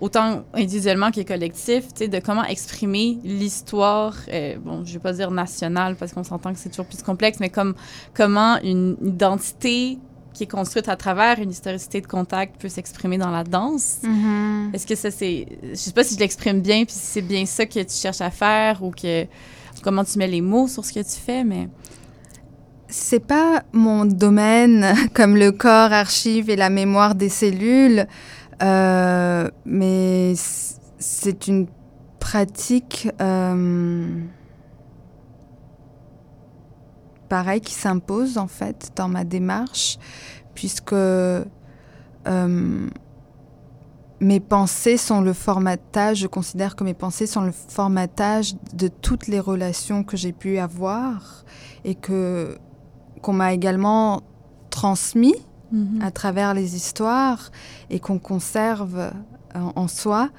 autant individuellement que collectif, tu sais, de comment exprimer l'histoire, euh, bon, je vais pas dire nationale parce qu'on s'entend que c'est toujours plus complexe, mais comme comment une identité qui est construite à travers une historicité de contact peut s'exprimer dans la danse. Est-ce que ça, c'est. Je sais pas si je l'exprime bien, puis si c'est bien ça que tu cherches à faire ou que. Comment tu mets les mots sur ce que tu fais, mais.
C'est pas mon domaine comme le corps archive et la mémoire des cellules, euh, mais c'est une pratique euh, pareil qui s'impose en fait dans ma démarche, puisque euh, mes pensées sont le formatage, je considère que mes pensées sont le formatage de toutes les relations que j'ai pu avoir et que qu'on m'a également transmis à travers les histoires et qu'on conserve en, en soi.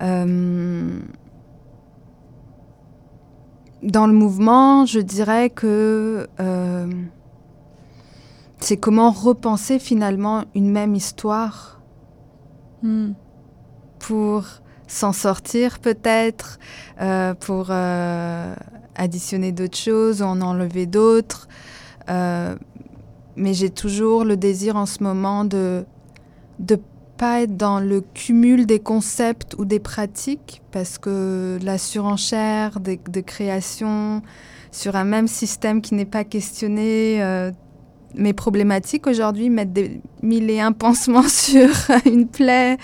Euh, dans le mouvement, je dirais que euh, c'est comment repenser finalement une même histoire
Hmm.
pour s'en sortir peut-être, euh, pour euh, additionner d'autres choses ou en enlever d'autres. Euh, mais j'ai toujours le désir en ce moment de de pas être dans le cumul des concepts ou des pratiques parce que la surenchère des- de création sur un même système qui n'est pas questionné euh, mes problématiques aujourd'hui mettre des mille et un pansements sur une plaie.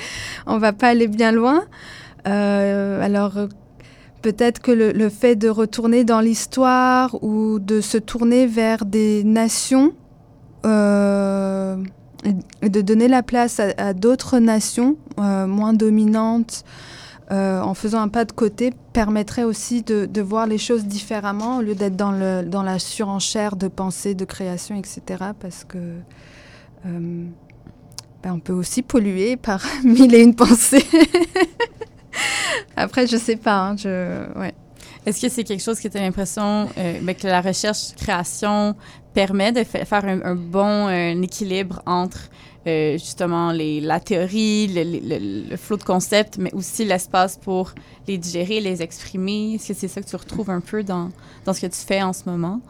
On va pas aller bien loin. Euh, alors peut-être que le, fait de retourner dans l'histoire ou de se tourner vers des nations euh, de donner la place à, d'autres nations euh, moins dominantes euh, en faisant un pas de côté permettrait aussi de, voir les choses différemment au lieu d'être dans, la surenchère de pensée, de création, etc. Parce que ben, on peut aussi polluer par mille et une pensées. Après, je sais pas. hein, je, ouais.
Est-ce que c'est quelque chose que tu as l'impression euh, ben, que la recherche-création permet de fa- faire un, un bon un équilibre entre euh, justement les, la théorie, le, le, le- le flot de concepts, mais aussi l'espace pour les digérer, les exprimer? Est-ce que c'est ça que tu retrouves un peu dans, dans ce que tu fais en ce moment?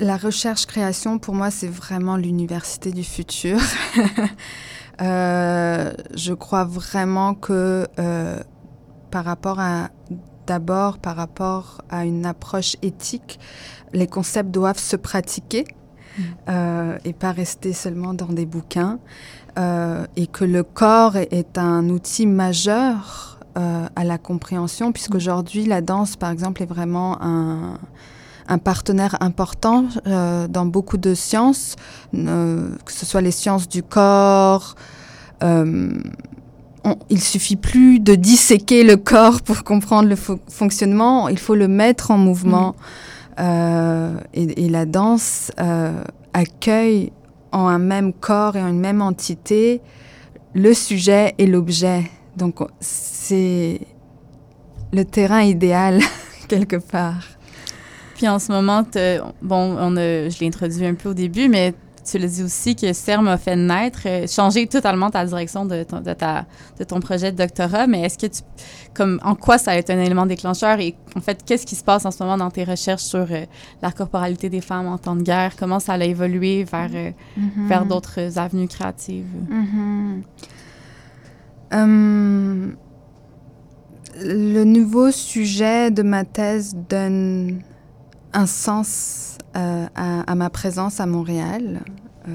La recherche-création, pour moi, c'est vraiment l'université du futur. Euh, je crois vraiment que euh, par rapport à, d'abord par rapport à une approche éthique, les concepts doivent se pratiquer euh, et pas rester seulement dans des bouquins. Euh, et que le corps est, est un outil majeur euh, à la compréhension, puisqu'aujourd'hui, la danse, par exemple, est vraiment un un partenaire important euh, dans beaucoup de sciences, euh, que ce soit les sciences du corps. Euh, on, il suffit plus de disséquer le corps pour comprendre le fo fonctionnement, il faut le mettre en mouvement. Euh, et, et, la danse euh, accueille en un même corps et en une même entité le sujet et l'objet. Donc c'est le terrain idéal quelque part.
Puis en ce moment, bon, on a, je l'ai introduit un peu au début, mais tu l'as dit aussi que CERM a fait naître, euh, changer totalement ta direction de ton, de ta, de ton projet de doctorat. Mais est-ce que tu, comme, en quoi ça a été un élément déclencheur et en fait, qu'est-ce qui se passe en ce moment dans tes recherches sur euh, la corporalité des femmes en temps de guerre? Comment ça a évolué vers, euh,
mm -hmm.
vers d'autres avenues créatives?
Mm -hmm. Hum, le nouveau sujet de ma thèse donne un sens euh, à, ma présence à Montréal, euh,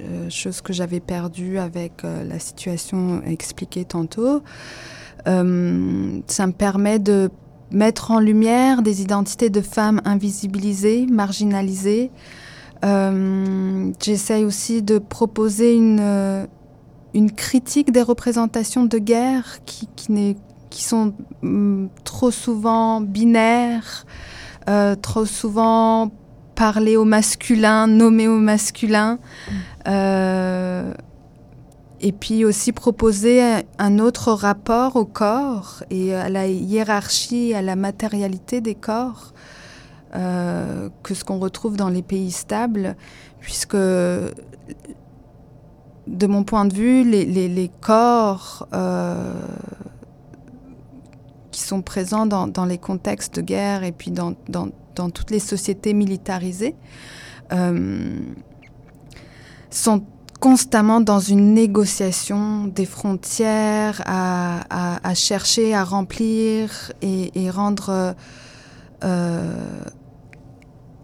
euh, chose que j'avais perdue avec la situation expliquée tantôt. Ça me permet de mettre en lumière des identités de femmes invisibilisées, marginalisées. J'essaye aussi de proposer une, critique des représentations de guerre qui sont hum, trop souvent binaires, euh, trop souvent parlées au masculin, nommées au masculin. Euh, et puis aussi proposer un- un autre rapport au corps et à la hiérarchie, à la matérialité des corps euh, que ce qu'on retrouve dans les pays stables, puisque de mon point de vue, les, les- les corps euh, sont présents dans, les contextes de guerre et puis dans, toutes les sociétés militarisées euh, sont constamment dans une négociation des frontières, à, chercher à remplir et, et rendre euh,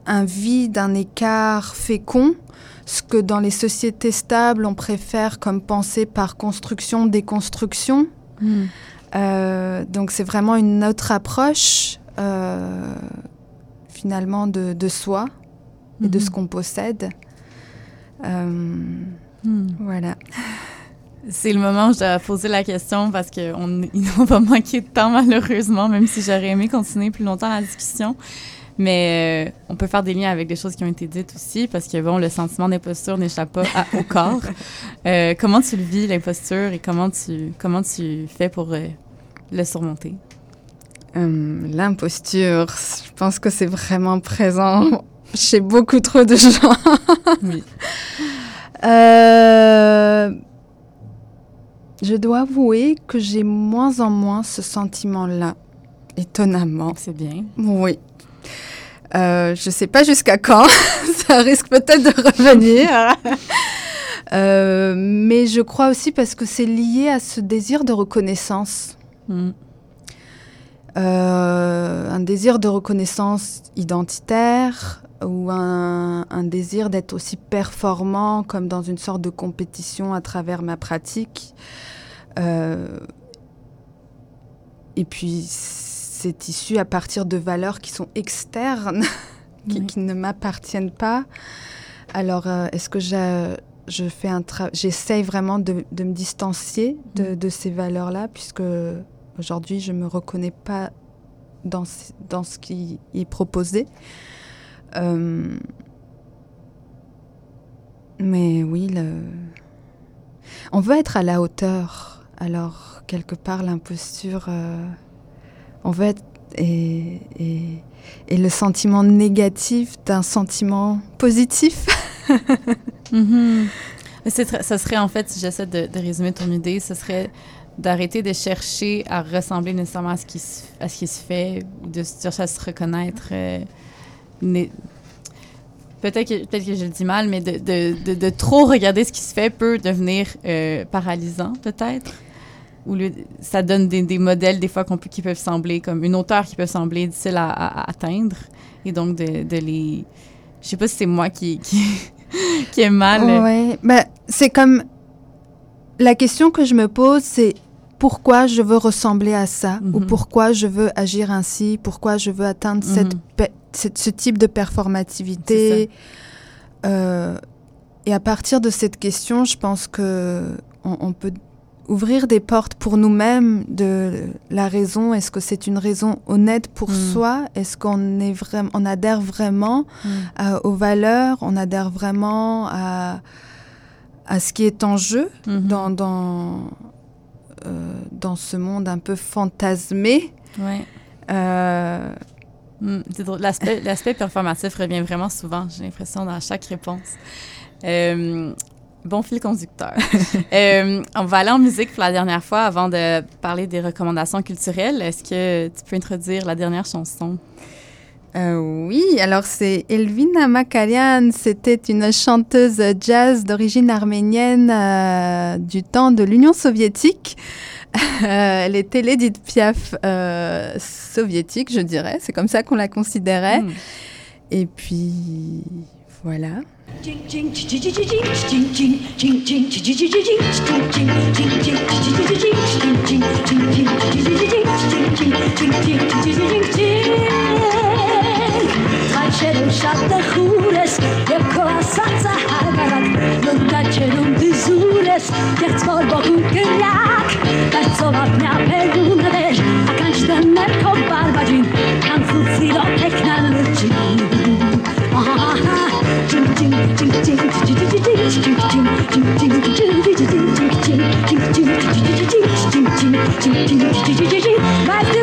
un vide, un écart fécond, ce que dans les sociétés stables, on préfère comme penser par construction, déconstruction.
Hmm.
Euh, donc c'est vraiment une autre approche euh, finalement de, de soi et de
Mhm.
ce qu'on possède. Euh,
Hmm.
voilà.
C'est le moment où je dois poser la question parce qu'on on va manquer de temps malheureusement, même si j'aurais aimé continuer plus longtemps la discussion. Mais euh, on peut faire des liens avec des choses qui ont été dites aussi parce que bon, le sentiment d'imposture n'échappe pas à- au corps. Euh, comment tu le vis l'imposture et comment tu comment tu fais pour euh, le surmonter?
Euh, L'imposture, je pense que c'est vraiment présent chez beaucoup trop de gens.
Oui.
Je dois avouer que j'ai moins en moins ce sentiment-là, étonnamment.
C'est bien.
Oui. Euh, je sais pas jusqu'à quand, ça risque peut-être de revenir. Euh, mais je crois aussi parce que c'est lié à ce désir de reconnaissance.
Hmm.
Euh, un désir de reconnaissance identitaire ou un, un désir d'être aussi performant comme dans une sorte de compétition à travers ma pratique. Et puis c'est issu à partir de valeurs qui sont externes, qui,
Oui.
qui ne m'appartiennent pas. Alors euh, est-ce que je, je fais un tra- j'essaye vraiment de, de me distancier de, de ces valeurs-là puisque Aujourd'hui, je ne me reconnais pas dans, ce- dans ce qui est proposé. Euh, mais oui, le... on veut être à la hauteur. Alors, quelque part, l'imposture, euh, veut être... Et, et, et le sentiment négatif d'un sentiment positif.
Très- ça serait en fait, si j'essaie de, de résumer ton idée, ce serait d'arrêter de chercher à ressembler nécessairement à ce qui se, fait, de chercher à se reconnaître. euh, Peut-être que, je le dis mal, mais de, de trop regarder ce qui se fait peut devenir euh, paralysant, peut-être. Le- ça donne des, des modèles, des fois, qu'on peut- qui peuvent sembler comme une hauteur qui peut sembler difficile à, à- à atteindre. Et donc, de, de les. Je sais pas si c'est moi qui, qui, qui est mal.
Ouais, bah, c'est comme la question que je me pose, c'est pourquoi je veux ressembler à ça? Ou
Mhm.
pourquoi je veux agir ainsi, pourquoi je veux atteindre cette
Mhm.
pe- cette- ce type de performativité? Euh, et à partir de cette question, je pense que on, on peut ouvrir des portes pour nous-mêmes de la raison. Est-ce que c'est une raison honnête pour
Mhm.
soi? Est-ce qu'on est vraiment, on adhère vraiment
Mm.
aux valeurs, on adhère vraiment à, à ce qui est en jeu
Mhm.
dans, dans, euh, dans ce monde un peu fantasmé?
Ouais.
Euh,
Mm, l'aspect performatif revient vraiment souvent, j'ai l'impression, dans chaque réponse. Euh, bon fil conducteur. Euh, on va aller en musique pour la dernière fois avant de parler des recommandations culturelles. Est-ce que tu peux introduire la dernière chanson?
Euh, oui, alors c'est Elvina Makarian, c'était une chanteuse jazz d'origine arménienne euh, du temps de l'Union soviétique. Elle était l'Edith Piaf soviétique, je dirais, c'est comme ça qu'on la considérait.
Hmm.
Et puis Voilà.
Kaçerim şartta hures Yep kolasatsa havarak Nun kaçerim düzures Jak cwor bogu grak Kaçsowa dnia pegunewer A kaçten merko barbarin Kansu sirotek Weißt du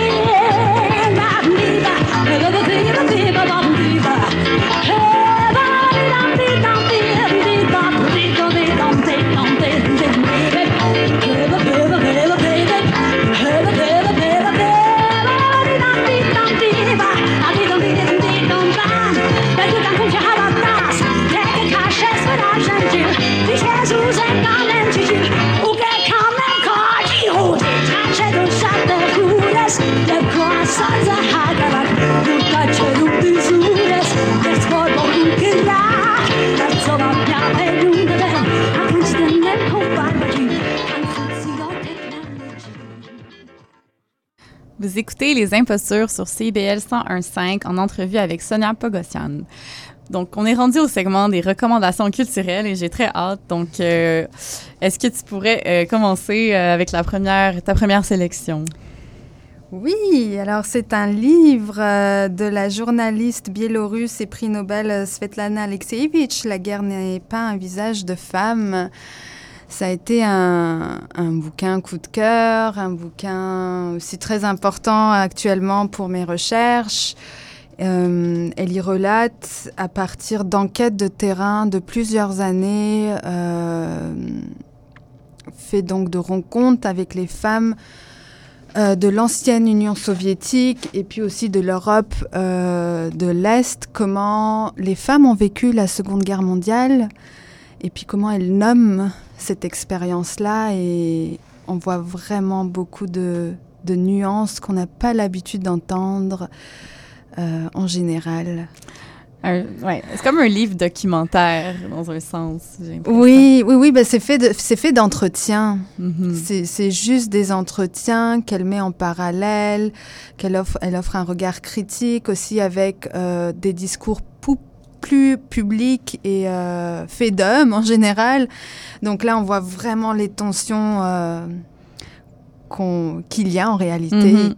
Vous écoutez Les Impostures sur CBL 101.5 en entrevue avec Sonia Pogossian. Donc, on est rendu au segment des recommandations culturelles et j'ai très hâte. Donc, euh, est-ce que tu pourrais euh, commencer euh, avec la première, ta première sélection?
Oui, alors c'est un livre de la journaliste biélorusse et prix Nobel Svetlana Alexeyevich, La guerre n'est pas un visage de femme. Ça a été un, bouquin coup de cœur, un bouquin aussi très important actuellement pour mes recherches. Euh, elle y relate à partir d'enquêtes de terrain de plusieurs années, euh, fait donc de rencontres avec les femmes euh, de l'ancienne Union soviétique et puis aussi de l'Europe euh, de l'Est, comment les femmes ont vécu la Seconde Guerre mondiale et puis comment elles nomment cette expérience-là et on voit vraiment beaucoup de, de nuances qu'on n'a pas l'habitude d'entendre euh, en général.
Ouais, c'est comme un livre documentaire dans un sens.
Oui, oui, oui, ben c'est fait de- c'est fait d'entretiens.
Mhm.
C'est- C'est juste des entretiens qu'elle met en parallèle, qu'elle offre, elle offre un regard critique aussi avec euh, des discours pou- plus publics et euh, faits d'hommes en général. Donc là, on voit vraiment les tensions euh, qu'il y a en réalité.
Mhm.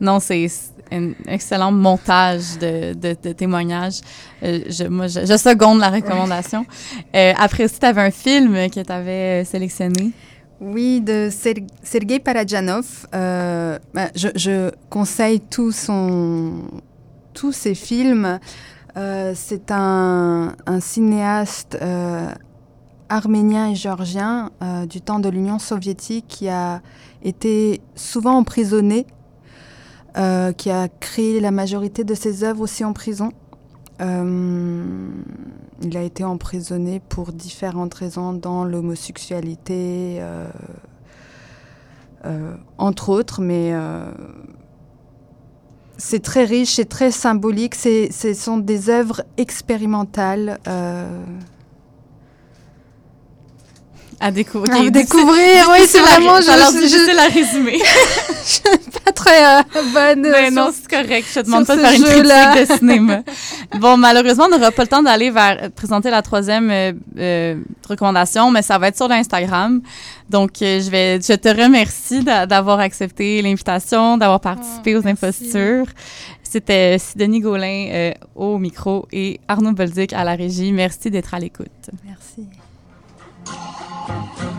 Non, c'est un excellent montage de, de, de témoignages. Euh, je, moi, je, je seconde la recommandation. Euh, après aussi, tu avais un film que tu avais sélectionné?
Oui, de Ser- Sergei Parajanov. Euh, bah, je, je conseille tout son, tous ses films. Euh, c'est un, cinéaste euh, arménien et géorgien euh, du temps de l'Union soviétique qui a été souvent emprisonné, qui a créé la majorité de ses œuvres aussi en prison. Il a été emprisonné pour différentes raisons dans l'homosexualité, entre autres, mais c'est très riche, c'est très symbolique, ce sont des œuvres expérimentales. euh,
À découvrir.
à découvrir, oui, c'est vraiment... Je,
Alors,
je- je-
à résumer.
suis pas très euh, bonne. euh,
Mais
sur-
non, c'est correct. Je te demande pas de faire une critique de cinéma. Bon, malheureusement, on n'aura pas le temps d'aller vers présenter la troisième euh, euh, recommandation, mais ça va être sur l'Instagram. Donc, euh, je vais, je te remercie d'a- d'avoir accepté l'invitation, d'avoir participé
Oh,
aux
merci.
impostures. C'était Sidonie Gaulin euh, au micro et Arnaud Bolduc à la régie. Merci d'être à l'écoute.
Merci.
Thank you.